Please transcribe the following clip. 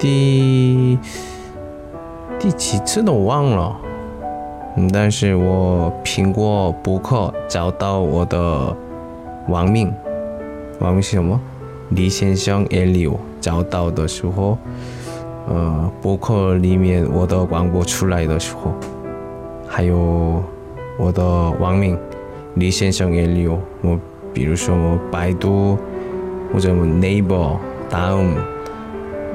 第第几次都忘了，嗯，但是我苹果博客找到我的网名，网名是什么？李先生 L 找到的时候，呃，博客里面我的广播出来的时候，还有我的网名李先生 L 我。比如说百度或者我 Naver、Down